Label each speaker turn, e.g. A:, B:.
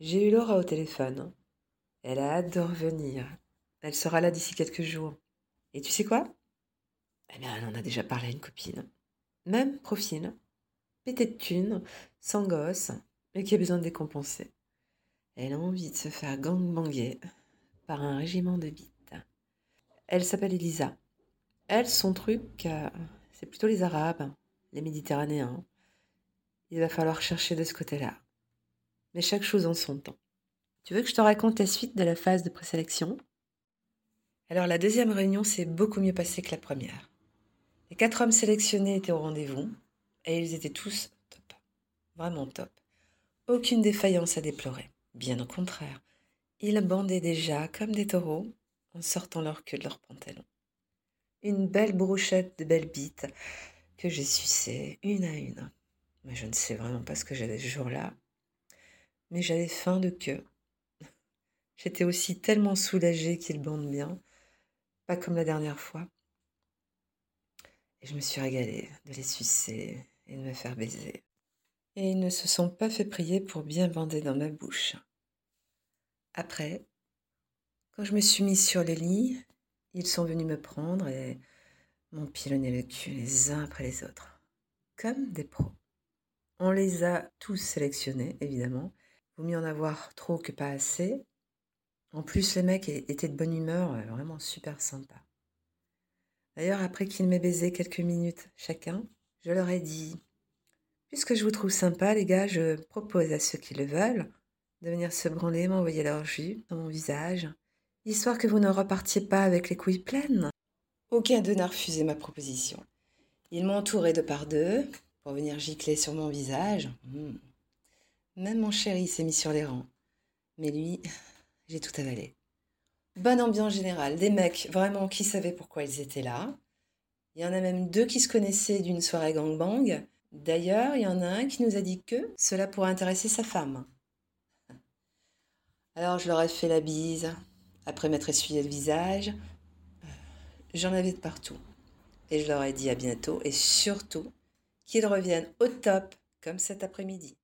A: J'ai eu Laura au téléphone. Elle a hâte de revenir. Elle sera là d'ici quelques jours. Et tu sais quoi? Eh bien, elle en a déjà parlé à une copine. Même profil. Pété de thunes, sans gosse, mais qui a besoin de décompenser. Elle a envie de se faire gangbanger par un régiment de bites. Elle s'appelle Elisa. Elle, son truc, euh, c'est plutôt les Arabes, les Méditerranéens. Il va falloir chercher de ce côté-là. Mais chaque chose en son temps. Tu veux que je te raconte la suite de la phase de présélection? Alors la deuxième réunion s'est beaucoup mieux passée que la première. Les quatre hommes sélectionnés étaient au rendez-vous et ils étaient tous top. Vraiment top. Aucune défaillance à déplorer. Bien au contraire. Ils bandaient déjà comme des taureaux en sortant leur queue de leurs pantalons une belle brochette de belles bites que j'ai sucées une à une. Mais je ne sais vraiment pas ce que j'avais ce jour-là. Mais j'avais faim de queue. J'étais aussi tellement soulagée qu'ils bandent bien, pas comme la dernière fois. Et je me suis régalée de les sucer et de me faire baiser. Et ils ne se sont pas fait prier pour bien bander dans ma bouche. Après, quand je me suis mise sur les lits, ils sont venus me prendre et m'ont pilonné le cul les uns après les autres, comme des pros. On les a tous sélectionnés, évidemment. Mieux en avoir trop que pas assez. En plus, les mecs étaient de bonne humeur, euh, vraiment super sympa. D'ailleurs, après qu'ils m'aient baisé quelques minutes chacun, je leur ai dit Puisque je vous trouve sympa, les gars, je propose à ceux qui le veulent de venir se branler, m'envoyer leur jus dans mon visage histoire que vous ne repartiez pas avec les couilles pleines. Aucun d'eux n'a refusé ma proposition. Ils m'ont entouré de par deux pour venir gicler sur mon visage. Hmm. Même mon chéri s'est mis sur les rangs. Mais lui, j'ai tout avalé. Bonne ambiance générale, des mecs vraiment qui savaient pourquoi ils étaient là. Il y en a même deux qui se connaissaient d'une soirée gangbang. D'ailleurs, il y en a un qui nous a dit que cela pourrait intéresser sa femme. Alors je leur ai fait la bise, après m'être essuyé le visage, j'en avais de partout. Et je leur ai dit à bientôt et surtout qu'ils reviennent au top comme cet après-midi.